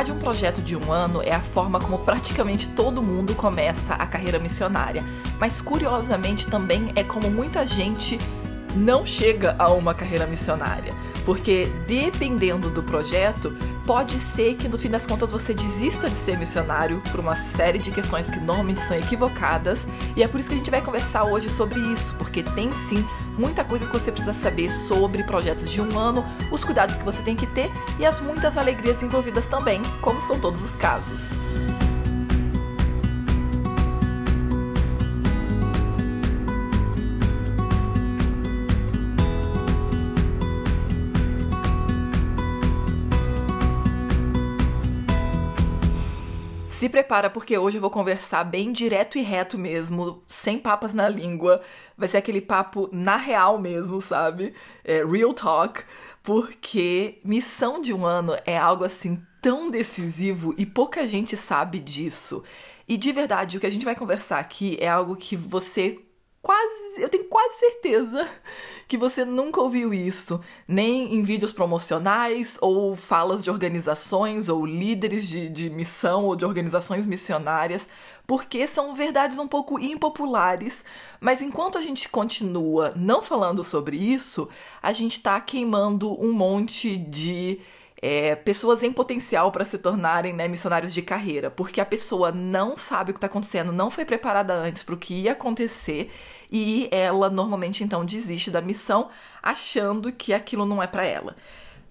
Participar de um projeto de um ano é a forma como praticamente todo mundo começa a carreira missionária, mas curiosamente também é como muita gente não chega a uma carreira missionária, porque dependendo do projeto, pode ser que no fim das contas você desista de ser missionário por uma série de questões que normalmente são equivocadas, e é por isso que a gente vai conversar hoje sobre isso, porque tem sim muita coisa que você precisa saber sobre projetos de um ano, os cuidados que você tem que ter e as muitas alegrias envolvidas também, como são todos os casos. Se prepara porque hoje eu vou conversar bem direto e reto mesmo, sem papas na língua. Vai ser aquele papo na real mesmo, sabe? É, real talk, porque missão de um ano é algo assim tão decisivo e pouca gente sabe disso. E de verdade, o que a gente vai conversar aqui é algo que você quase, eu tenho quase certeza que você nunca ouviu isso, nem em vídeos promocionais ou falas de organizações ou líderes de, de missão ou de organizações missionárias, porque são verdades um pouco impopulares, mas enquanto a gente continua não falando sobre isso, a gente está queimando um monte de é, pessoas em potencial para se tornarem né, missionários de carreira, porque a pessoa não sabe o que está acontecendo, não foi preparada antes para o que ia acontecer e ela normalmente então desiste da missão achando que aquilo não é para ela.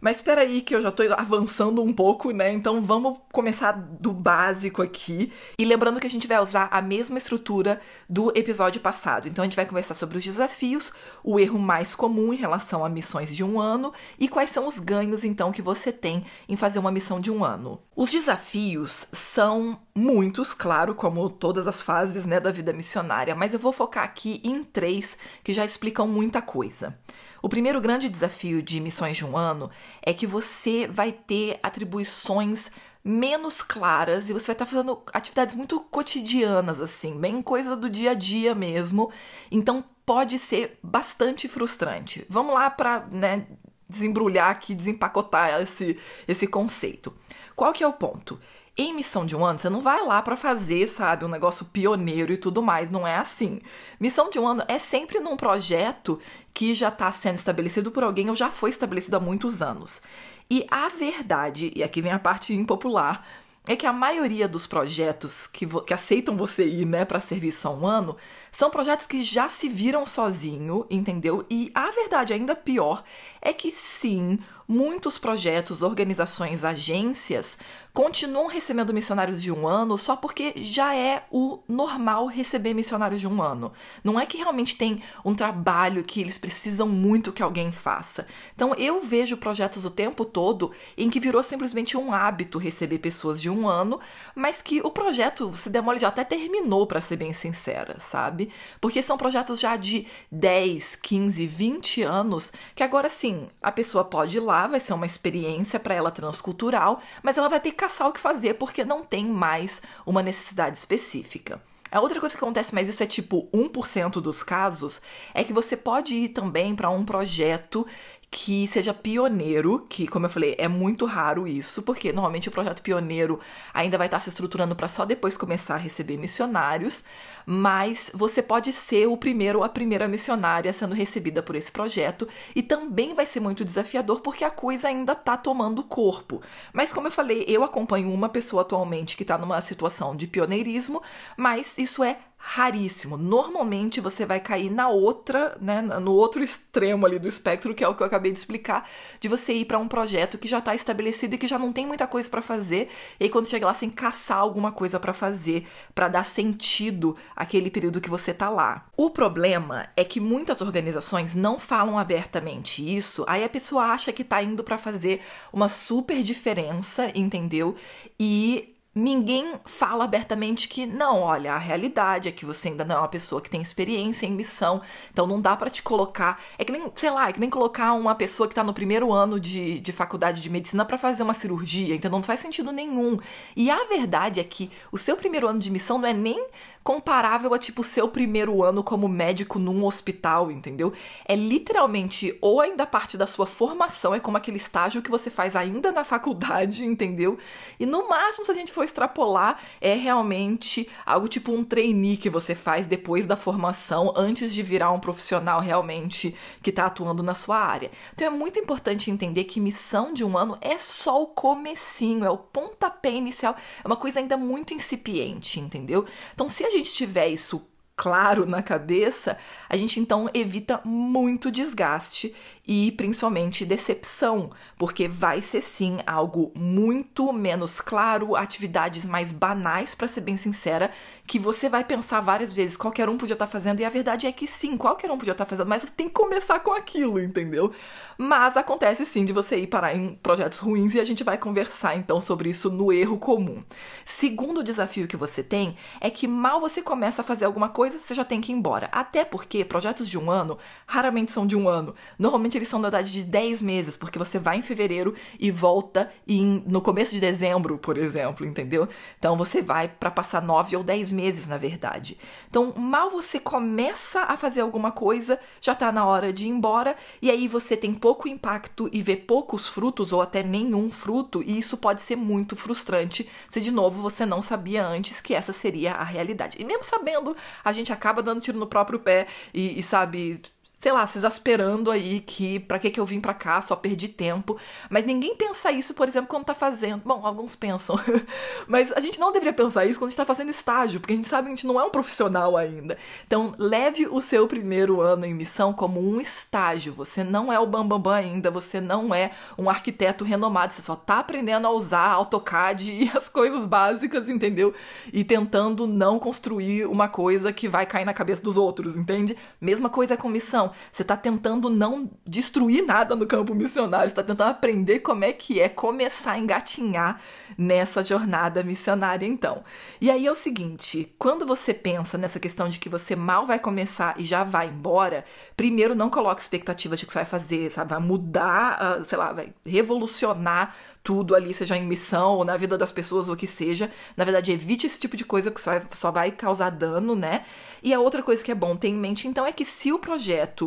Mas espera aí que eu já tô avançando um pouco, né? Então vamos começar do básico aqui. E lembrando que a gente vai usar a mesma estrutura do episódio passado. Então a gente vai conversar sobre os desafios, o erro mais comum em relação a missões de um ano e quais são os ganhos então que você tem em fazer uma missão de um ano. Os desafios são muitos, claro, como todas as fases né, da vida missionária, mas eu vou focar aqui em três que já explicam muita coisa. O primeiro grande desafio de missões de um ano é que você vai ter atribuições menos claras e você vai estar fazendo atividades muito cotidianas, assim, bem coisa do dia a dia mesmo. Então pode ser bastante frustrante. Vamos lá para né, desembrulhar aqui, desempacotar esse, esse conceito. Qual que é o ponto? Em missão de um ano, você não vai lá para fazer, sabe, um negócio pioneiro e tudo mais, não é assim. Missão de um ano é sempre num projeto que já está sendo estabelecido por alguém ou já foi estabelecido há muitos anos. E a verdade, e aqui vem a parte impopular, é que a maioria dos projetos que, que aceitam você ir, né, para serviço há um ano, são projetos que já se viram sozinho, entendeu? E a verdade ainda pior é que sim, muitos projetos, organizações, agências continuam recebendo missionários de um ano só porque já é o normal receber missionários de um ano. Não é que realmente tem um trabalho que eles precisam muito que alguém faça. Então eu vejo projetos o tempo todo em que virou simplesmente um hábito receber pessoas de um ano, mas que o projeto, se demole, já até terminou, para ser bem sincera, sabe? Porque são projetos já de 10, 15, 20 anos que agora sim a pessoa pode ir lá vai ser uma experiência para ela transcultural, mas ela vai ter que caçar o que fazer porque não tem mais uma necessidade específica. A outra coisa que acontece, mas isso é tipo 1% dos casos, é que você pode ir também para um projeto que seja pioneiro, que, como eu falei, é muito raro isso, porque normalmente o projeto pioneiro ainda vai estar se estruturando para só depois começar a receber missionários, mas você pode ser o primeiro ou a primeira missionária sendo recebida por esse projeto e também vai ser muito desafiador porque a coisa ainda está tomando corpo. Mas como eu falei, eu acompanho uma pessoa atualmente que está numa situação de pioneirismo, mas isso é raríssimo. Normalmente você vai cair na outra, né, no outro extremo ali do espectro, que é o que eu acabei de explicar, de você ir para um projeto que já está estabelecido e que já não tem muita coisa para fazer, e aí quando chega lá sem caçar alguma coisa para fazer, para dar sentido aquele período que você tá lá. O problema é que muitas organizações não falam abertamente isso, aí a pessoa acha que tá indo para fazer uma super diferença, entendeu? E ninguém fala abertamente que não, olha, a realidade é que você ainda não é uma pessoa que tem experiência em missão, então não dá para te colocar. É que nem, sei lá, é que nem colocar uma pessoa que tá no primeiro ano de, de faculdade de medicina para fazer uma cirurgia, então não faz sentido nenhum. E a verdade é que o seu primeiro ano de missão não é nem comparável a tipo seu primeiro ano como médico num hospital, entendeu? É literalmente ou ainda parte da sua formação, é como aquele estágio que você faz ainda na faculdade, entendeu? E no máximo, se a gente for extrapolar, é realmente algo tipo um trainee que você faz depois da formação, antes de virar um profissional realmente que tá atuando na sua área. Então é muito importante entender que missão de um ano é só o comecinho, é o pontapé inicial, é uma coisa ainda muito incipiente, entendeu? Então se a gente tiver isso claro na cabeça, a gente então evita muito desgaste e principalmente decepção, porque vai ser sim algo muito menos claro, atividades mais banais, para ser bem sincera, que você vai pensar várias vezes, qualquer um podia estar tá fazendo, e a verdade é que sim, qualquer um podia estar tá fazendo, mas tem que começar com aquilo, entendeu? Mas acontece sim de você ir parar em projetos ruins e a gente vai conversar então sobre isso no erro comum. Segundo desafio que você tem é que mal você começa a fazer alguma coisa, você já tem que ir embora. Até porque projetos de um ano raramente são de um ano. Normalmente eles são da idade de 10 meses, porque você vai em fevereiro e volta em, no começo de dezembro, por exemplo, entendeu? Então você vai para passar 9 ou 10 meses, na verdade. Então, mal você começa a fazer alguma coisa, já tá na hora de ir embora, e aí você tem pouco impacto e vê poucos frutos ou até nenhum fruto, e isso pode ser muito frustrante se de novo você não sabia antes que essa seria a realidade. E mesmo sabendo, a gente acaba dando tiro no próprio pé e, e sabe, sei lá, se exasperando aí que para que que eu vim para cá, só perdi tempo. Mas ninguém pensa isso, por exemplo, quando tá fazendo. Bom, alguns pensam. mas a gente não deveria pensar isso quando a gente tá fazendo estágio, porque a gente sabe que a gente não é um profissional ainda. Então, leve o seu primeiro ano em missão como um estágio. Você não é o bambambam bam, bam ainda, você não é um arquiteto renomado, você só tá aprendendo a usar AutoCAD e as coisas básicas, entendeu? E tentando não construir uma coisa que vai cair na cabeça dos outros, entende? Mesma coisa com missão você está tentando não destruir nada no campo missionário, está tentando aprender como é que é começar a engatinhar nessa jornada missionária, então. E aí é o seguinte: quando você pensa nessa questão de que você mal vai começar e já vai embora, primeiro não coloque expectativas de que você vai fazer, sabe, vai mudar, sei lá, vai revolucionar tudo ali, seja em missão ou na vida das pessoas ou o que seja. Na verdade, evite esse tipo de coisa que só vai causar dano, né? E a outra coisa que é bom ter em mente, então, é que se o projeto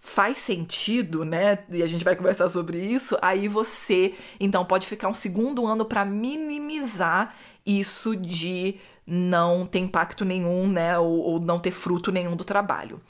faz sentido, né? E a gente vai conversar sobre isso. Aí você, então, pode ficar um segundo ano para minimizar isso de não ter impacto nenhum, né? Ou, ou, não ter fruto nenhum do trabalho.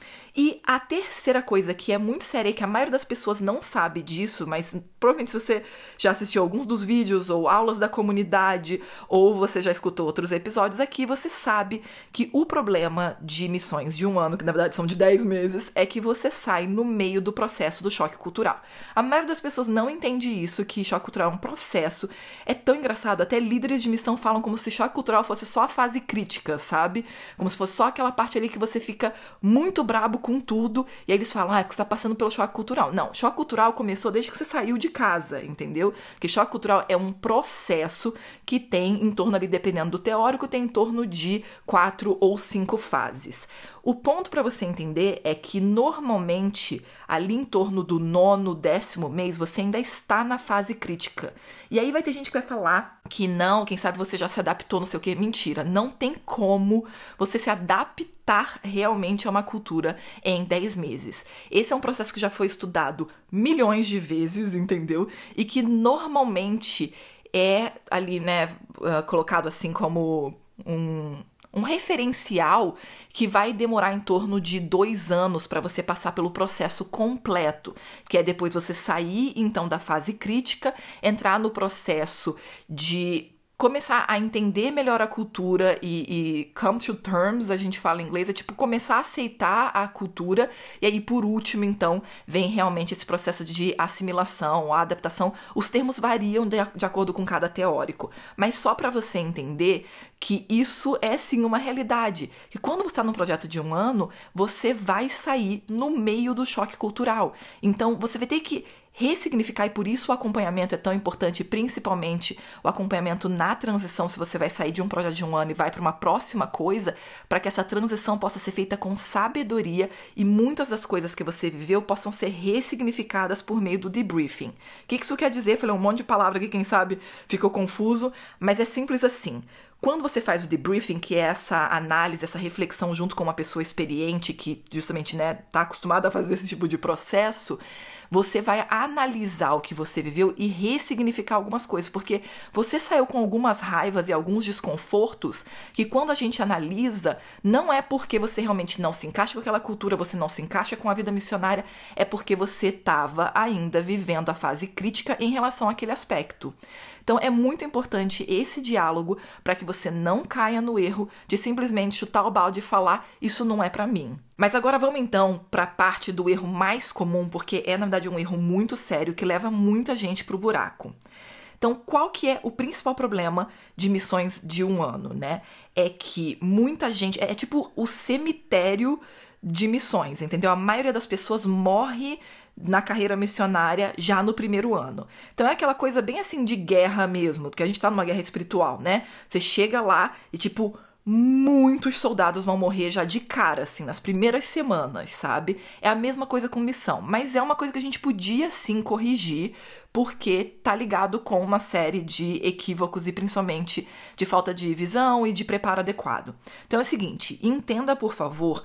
E a terceira coisa que é muito séria e que a maioria das pessoas não sabe disso, mas provavelmente se você já assistiu alguns dos vídeos ou aulas da comunidade ou você já escutou outros episódios aqui, você sabe que o problema de missões de um ano, que na verdade são de 10 meses, é que você sai no meio do processo do choque cultural. A maioria das pessoas não entende isso, que choque cultural é um processo. É tão engraçado, até líderes de missão falam como se choque cultural fosse só a fase crítica, sabe? Como se fosse só aquela parte ali que você fica muito brabo com tudo e aí eles falam, ah, é porque você tá passando pelo choque cultural. Não, choque cultural começou desde que você saiu de casa, entendeu? Que choque cultural é um processo que tem em torno ali, dependendo do teórico, tem em torno de quatro ou cinco fases. O ponto para você entender é que normalmente ali em torno do nono, décimo mês você ainda está na fase crítica. E aí vai ter gente que vai falar que não, quem sabe você já se adaptou, não sei o que. Mentira, não tem como você se adaptar realmente a uma cultura em 10 meses. Esse é um processo que já foi estudado milhões de vezes, entendeu? E que normalmente é ali, né, uh, colocado assim como um um referencial que vai demorar em torno de dois anos para você passar pelo processo completo, que é depois você sair então da fase crítica, entrar no processo de começar a entender melhor a cultura e, e, come to terms, a gente fala em inglês, é tipo começar a aceitar a cultura, e aí por último, então, vem realmente esse processo de assimilação, adaptação. Os termos variam de, de acordo com cada teórico, mas só para você entender que isso é sim uma realidade. Que quando você está num projeto de um ano, você vai sair no meio do choque cultural. Então você vai ter que ressignificar e por isso o acompanhamento é tão importante, principalmente o acompanhamento na transição, se você vai sair de um projeto de um ano e vai para uma próxima coisa, para que essa transição possa ser feita com sabedoria e muitas das coisas que você viveu possam ser ressignificadas por meio do debriefing. O que isso quer dizer? Falei um monte de palavra que quem sabe ficou confuso, mas é simples assim. Quando você faz o debriefing, que é essa análise, essa reflexão junto com uma pessoa experiente que justamente né, tá acostumada a fazer esse tipo de processo, você vai analisar o que você viveu e ressignificar algumas coisas, porque você saiu com algumas raivas e alguns desconfortos que quando a gente analisa, não é porque você realmente não se encaixa com aquela cultura, você não se encaixa com a vida missionária, é porque você estava ainda vivendo a fase crítica em relação àquele aspecto. Então é muito importante esse diálogo para que você não caia no erro de simplesmente chutar o balde e falar isso não é para mim. Mas agora vamos então para a parte do erro mais comum, porque é na verdade um erro muito sério que leva muita gente para o buraco. Então, qual que é o principal problema de missões de um ano, né? É que muita gente. É, é tipo o cemitério de missões, entendeu? A maioria das pessoas morre na carreira missionária já no primeiro ano. Então é aquela coisa bem assim de guerra mesmo, porque a gente tá numa guerra espiritual, né? Você chega lá e tipo muitos soldados vão morrer já de cara, assim, nas primeiras semanas, sabe? É a mesma coisa com missão, mas é uma coisa que a gente podia sim corrigir, porque tá ligado com uma série de equívocos e principalmente de falta de visão e de preparo adequado. Então é o seguinte, entenda por favor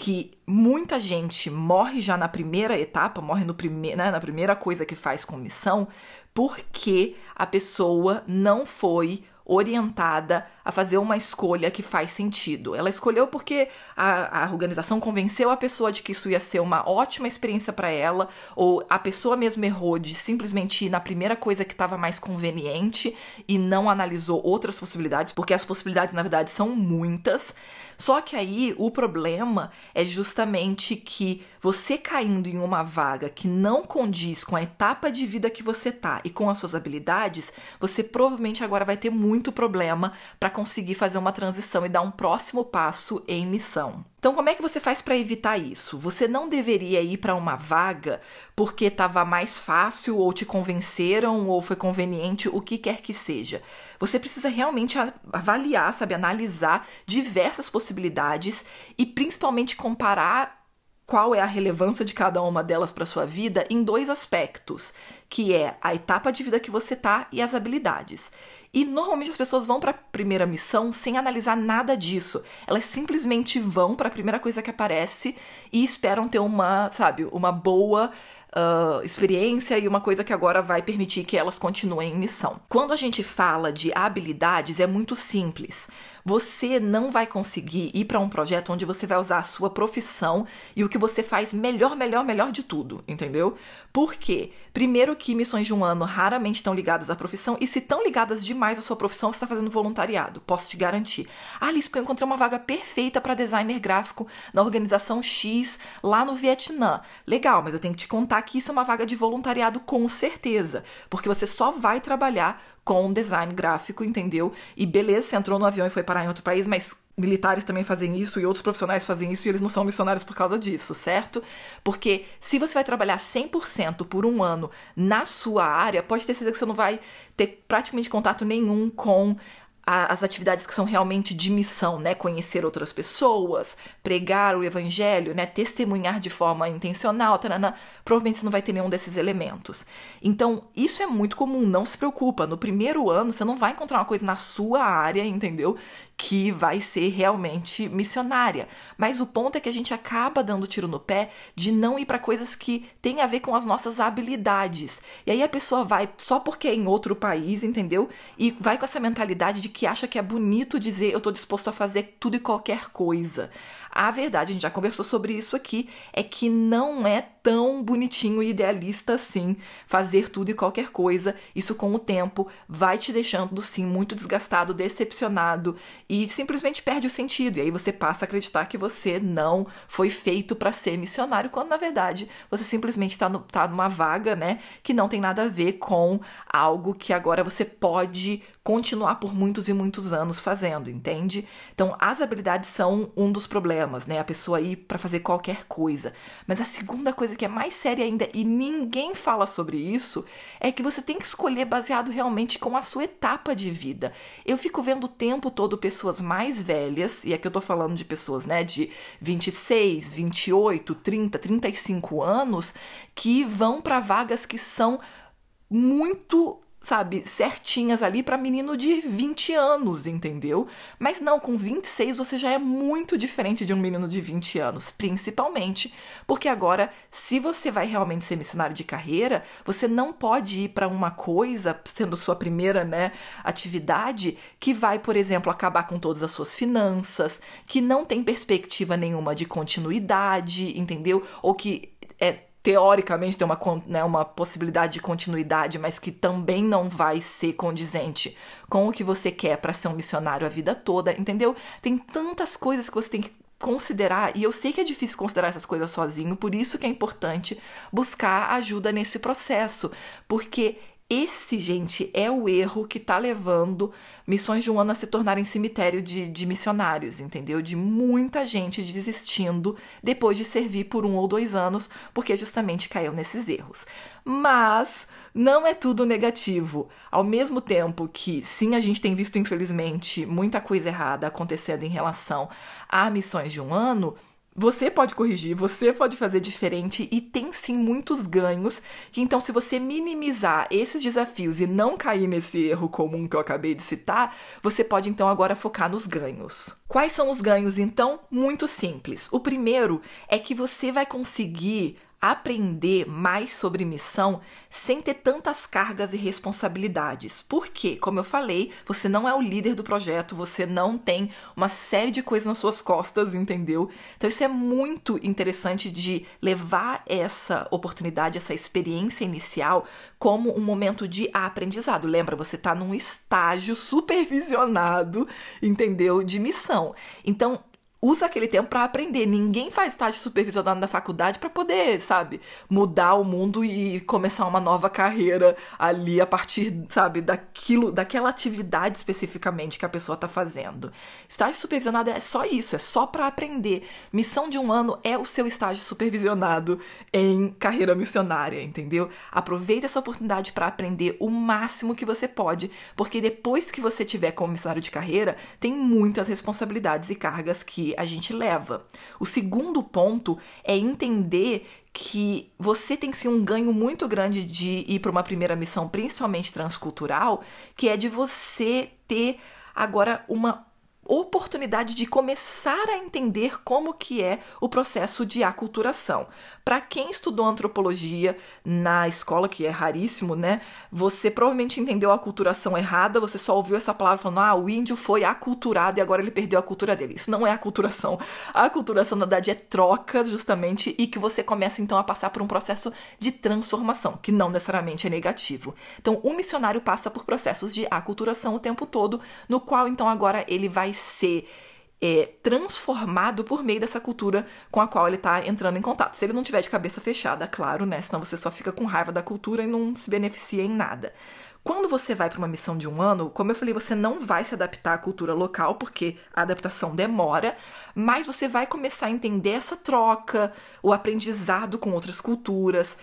que muita gente morre já na primeira etapa, morre no prime né, na primeira coisa que faz com missão, porque a pessoa não foi orientada a fazer uma escolha que faz sentido. Ela escolheu porque a, a organização convenceu a pessoa de que isso ia ser uma ótima experiência para ela, ou a pessoa mesmo errou de simplesmente ir na primeira coisa que estava mais conveniente e não analisou outras possibilidades, porque as possibilidades na verdade são muitas. Só que aí o problema é justamente que você caindo em uma vaga que não condiz com a etapa de vida que você tá e com as suas habilidades, você provavelmente agora vai ter muito problema para conseguir fazer uma transição e dar um próximo passo em missão. Então, como é que você faz para evitar isso? Você não deveria ir para uma vaga porque estava mais fácil ou te convenceram ou foi conveniente, o que quer que seja. Você precisa realmente avaliar, sabe, analisar diversas possibilidades e principalmente comparar qual é a relevância de cada uma delas para sua vida em dois aspectos, que é a etapa de vida que você tá e as habilidades. E normalmente as pessoas vão para a primeira missão sem analisar nada disso. Elas simplesmente vão para a primeira coisa que aparece e esperam ter uma, sabe, uma boa uh, experiência e uma coisa que agora vai permitir que elas continuem em missão. Quando a gente fala de habilidades, é muito simples. Você não vai conseguir ir para um projeto onde você vai usar a sua profissão e o que você faz melhor, melhor, melhor de tudo, entendeu? Por quê? Primeiro que missões de um ano raramente estão ligadas à profissão e se estão ligadas demais à sua profissão, você está fazendo voluntariado, posso te garantir. Ah, Alice, porque eu encontrei uma vaga perfeita para designer gráfico na organização X lá no Vietnã. Legal, mas eu tenho que te contar que isso é uma vaga de voluntariado com certeza, porque você só vai trabalhar com design gráfico, entendeu? E beleza, você entrou no avião e foi parar em outro país, mas militares também fazem isso e outros profissionais fazem isso e eles não são missionários por causa disso, certo? Porque se você vai trabalhar 100% por um ano na sua área, pode ter certeza que você não vai ter praticamente contato nenhum com as atividades que são realmente de missão, né? Conhecer outras pessoas, pregar o evangelho, né? Testemunhar de forma intencional, tarana, provavelmente você não vai ter nenhum desses elementos. Então, isso é muito comum, não se preocupa. No primeiro ano, você não vai encontrar uma coisa na sua área, entendeu? Que vai ser realmente missionária. Mas o ponto é que a gente acaba dando tiro no pé de não ir para coisas que têm a ver com as nossas habilidades. E aí a pessoa vai só porque é em outro país, entendeu? E vai com essa mentalidade de que acha que é bonito dizer eu tô disposto a fazer tudo e qualquer coisa. A verdade, a gente já conversou sobre isso aqui, é que não é tão bonitinho e idealista assim fazer tudo e qualquer coisa. Isso com o tempo vai te deixando sim muito desgastado, decepcionado e simplesmente perde o sentido. E aí você passa a acreditar que você não foi feito para ser missionário, quando na verdade você simplesmente está tá numa vaga, né, que não tem nada a ver com algo que agora você pode continuar por muitos e muitos anos fazendo, entende? Então, as habilidades são um dos problemas, né? A pessoa ir para fazer qualquer coisa. Mas a segunda coisa que é mais séria ainda e ninguém fala sobre isso é que você tem que escolher baseado realmente com a sua etapa de vida. Eu fico vendo o tempo todo pessoas mais velhas, e aqui eu tô falando de pessoas, né, de 26, 28, 30, 35 anos que vão para vagas que são muito sabe, certinhas ali para menino de 20 anos, entendeu? Mas não, com 26 você já é muito diferente de um menino de 20 anos, principalmente porque agora, se você vai realmente ser missionário de carreira, você não pode ir para uma coisa, sendo sua primeira, né, atividade, que vai, por exemplo, acabar com todas as suas finanças, que não tem perspectiva nenhuma de continuidade, entendeu? Ou que é teoricamente tem uma, né, uma possibilidade de continuidade, mas que também não vai ser condizente com o que você quer para ser um missionário a vida toda, entendeu? Tem tantas coisas que você tem que considerar, e eu sei que é difícil considerar essas coisas sozinho, por isso que é importante buscar ajuda nesse processo, porque esse, gente, é o erro que tá levando missões de um ano a se tornarem cemitério de, de missionários, entendeu? De muita gente desistindo depois de servir por um ou dois anos, porque justamente caiu nesses erros. Mas não é tudo negativo. Ao mesmo tempo que, sim, a gente tem visto, infelizmente, muita coisa errada acontecendo em relação a missões de um ano você pode corrigir, você pode fazer diferente e tem sim muitos ganhos. Que então, se você minimizar esses desafios e não cair nesse erro comum que eu acabei de citar, você pode então agora focar nos ganhos. Quais são os ganhos então? Muito simples. O primeiro é que você vai conseguir aprender mais sobre missão sem ter tantas cargas e responsabilidades. Porque, como eu falei, você não é o líder do projeto, você não tem uma série de coisas nas suas costas, entendeu? Então isso é muito interessante de levar essa oportunidade, essa experiência inicial como um momento de aprendizado. Lembra, você está num estágio supervisionado, entendeu? De missão. Então, usa aquele tempo para aprender. Ninguém faz estágio supervisionado na faculdade para poder, sabe, mudar o mundo e começar uma nova carreira ali a partir, sabe, daquilo, daquela atividade especificamente que a pessoa tá fazendo. Estágio supervisionado é só isso, é só para aprender. Missão de um ano é o seu estágio supervisionado em carreira missionária, entendeu? Aproveita essa oportunidade para aprender o máximo que você pode, porque depois que você tiver como missionário de carreira, tem muitas responsabilidades e cargas que a gente leva. O segundo ponto é entender que você tem ser um ganho muito grande de ir para uma primeira missão, principalmente transcultural, que é de você ter agora uma oportunidade de começar a entender como que é o processo de aculturação. Para quem estudou antropologia na escola, que é raríssimo, né? Você provavelmente entendeu a aculturação errada, você só ouviu essa palavra falando: "Ah, o índio foi aculturado e agora ele perdeu a cultura dele". Isso não é aculturação. A aculturação na verdade é troca, justamente, e que você começa então a passar por um processo de transformação, que não necessariamente é negativo. Então, o missionário passa por processos de aculturação o tempo todo, no qual então agora ele vai ser é, transformado por meio dessa cultura com a qual ele está entrando em contato. Se ele não tiver de cabeça fechada, claro, né? Senão você só fica com raiva da cultura e não se beneficia em nada. Quando você vai para uma missão de um ano, como eu falei, você não vai se adaptar à cultura local, porque a adaptação demora, mas você vai começar a entender essa troca, o aprendizado com outras culturas,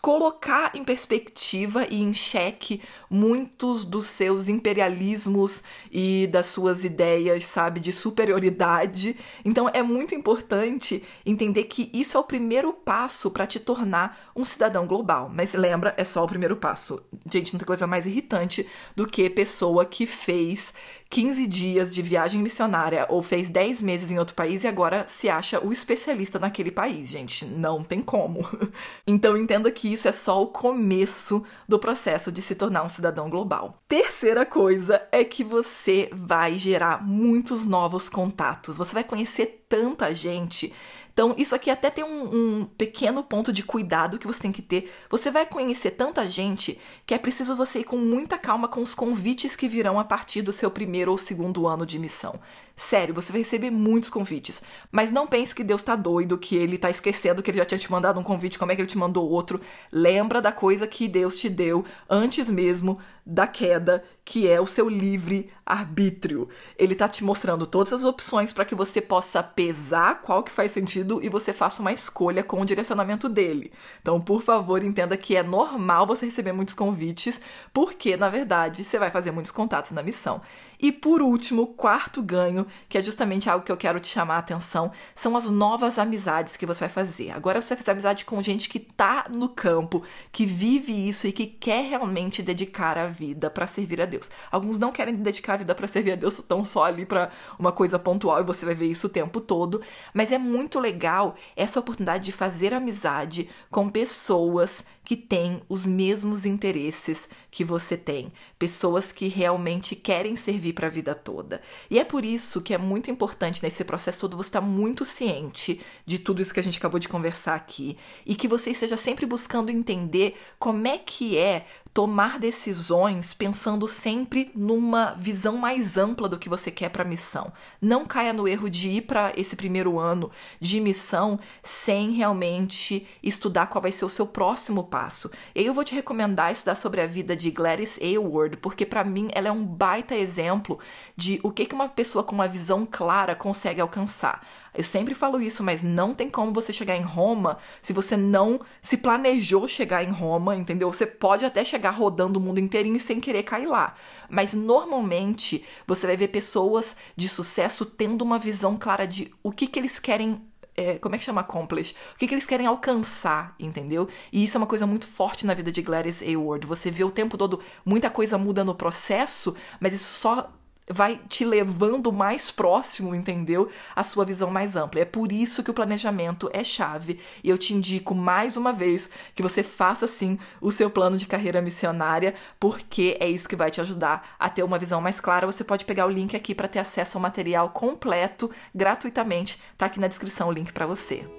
colocar em perspectiva e em xeque muitos dos seus imperialismos e das suas ideias, sabe, de superioridade. Então é muito importante entender que isso é o primeiro passo para te tornar um cidadão global. Mas lembra, é só o primeiro passo. Gente, não tem coisa mais irritante do que pessoa que fez 15 dias de viagem missionária ou fez 10 meses em outro país e agora se acha o especialista naquele país, gente. Não tem como. Então entenda que isso é só o começo do processo de se tornar um cidadão global. Terceira coisa é que você vai gerar muitos novos contatos. Você vai conhecer tanta gente. Então, isso aqui até tem um, um, pequeno ponto de cuidado que você tem que ter. Você vai conhecer tanta gente que é preciso você ir com muita calma com os convites que virão a partir do seu primeiro ou segundo ano de missão. Sério, você vai receber muitos convites. Mas não pense que Deus tá doido, que ele tá esquecendo que ele já tinha te mandado um convite, como é que ele te mandou outro. Lembra da coisa que Deus te deu antes mesmo da queda, que é o seu livre arbítrio. Ele tá te mostrando todas as opções para que você possa pesar qual que faz sentido e você faça uma escolha com o direcionamento dele. Então, por favor, entenda que é normal você receber muitos convites, porque na verdade você vai fazer muitos contatos na missão. E por último, quarto ganho, que é justamente algo que eu quero te chamar a atenção, são as novas amizades que você vai fazer. Agora você vai fazer amizade com gente que tá no campo, que vive isso e que quer realmente dedicar a vida para servir a Deus. Alguns não querem dedicar a vida para servir a Deus, estão só ali para uma coisa pontual e você vai ver isso o tempo todo, mas é muito legal essa oportunidade de fazer amizade com pessoas que têm os mesmos interesses que você tem, pessoas que realmente querem servir para a vida toda. E é por isso que é muito importante nesse processo todo você estar tá muito ciente de tudo isso que a gente acabou de conversar aqui e que você esteja sempre buscando entender como é que é tomar decisões pensando sempre numa visão mais ampla do que você quer para a missão. Não caia no erro de ir para esse primeiro ano de missão sem realmente estudar qual vai ser o seu próximo passo. E aí eu vou te recomendar estudar sobre a vida de Gladys Aylward, porque para mim ela é um baita exemplo de o que que uma pessoa com uma visão clara consegue alcançar. Eu sempre falo isso, mas não tem como você chegar em Roma se você não se planejou chegar em Roma, entendeu? Você pode até chegar rodando o mundo inteirinho sem querer cair lá. Mas normalmente você vai ver pessoas de sucesso tendo uma visão clara de o que, que eles querem é, como é que chama accomplish? O que, que eles querem alcançar, entendeu? E isso é uma coisa muito forte na vida de Gladys Aylward. Você vê o tempo todo muita coisa muda no processo, mas isso só vai te levando mais próximo, entendeu? A sua visão mais ampla. É por isso que o planejamento é chave. E eu te indico mais uma vez que você faça sim o seu plano de carreira missionária, porque é isso que vai te ajudar a ter uma visão mais clara. Você pode pegar o link aqui para ter acesso ao material completo gratuitamente. Tá aqui na descrição o link para você.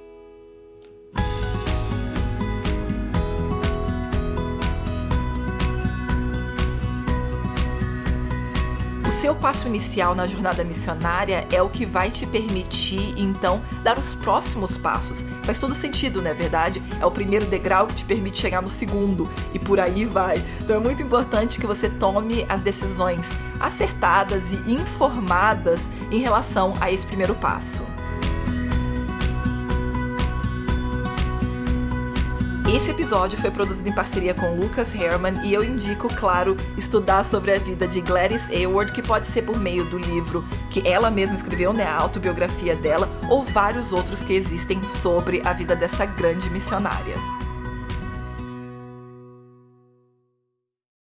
Seu passo inicial na jornada missionária é o que vai te permitir, então, dar os próximos passos. Faz todo sentido, não é verdade? É o primeiro degrau que te permite chegar no segundo e por aí vai. Então é muito importante que você tome as decisões acertadas e informadas em relação a esse primeiro passo. Esse episódio foi produzido em parceria com Lucas Herman e eu indico, claro, estudar sobre a vida de Gladys Aylward, que pode ser por meio do livro que ela mesma escreveu, né, a autobiografia dela, ou vários outros que existem sobre a vida dessa grande missionária.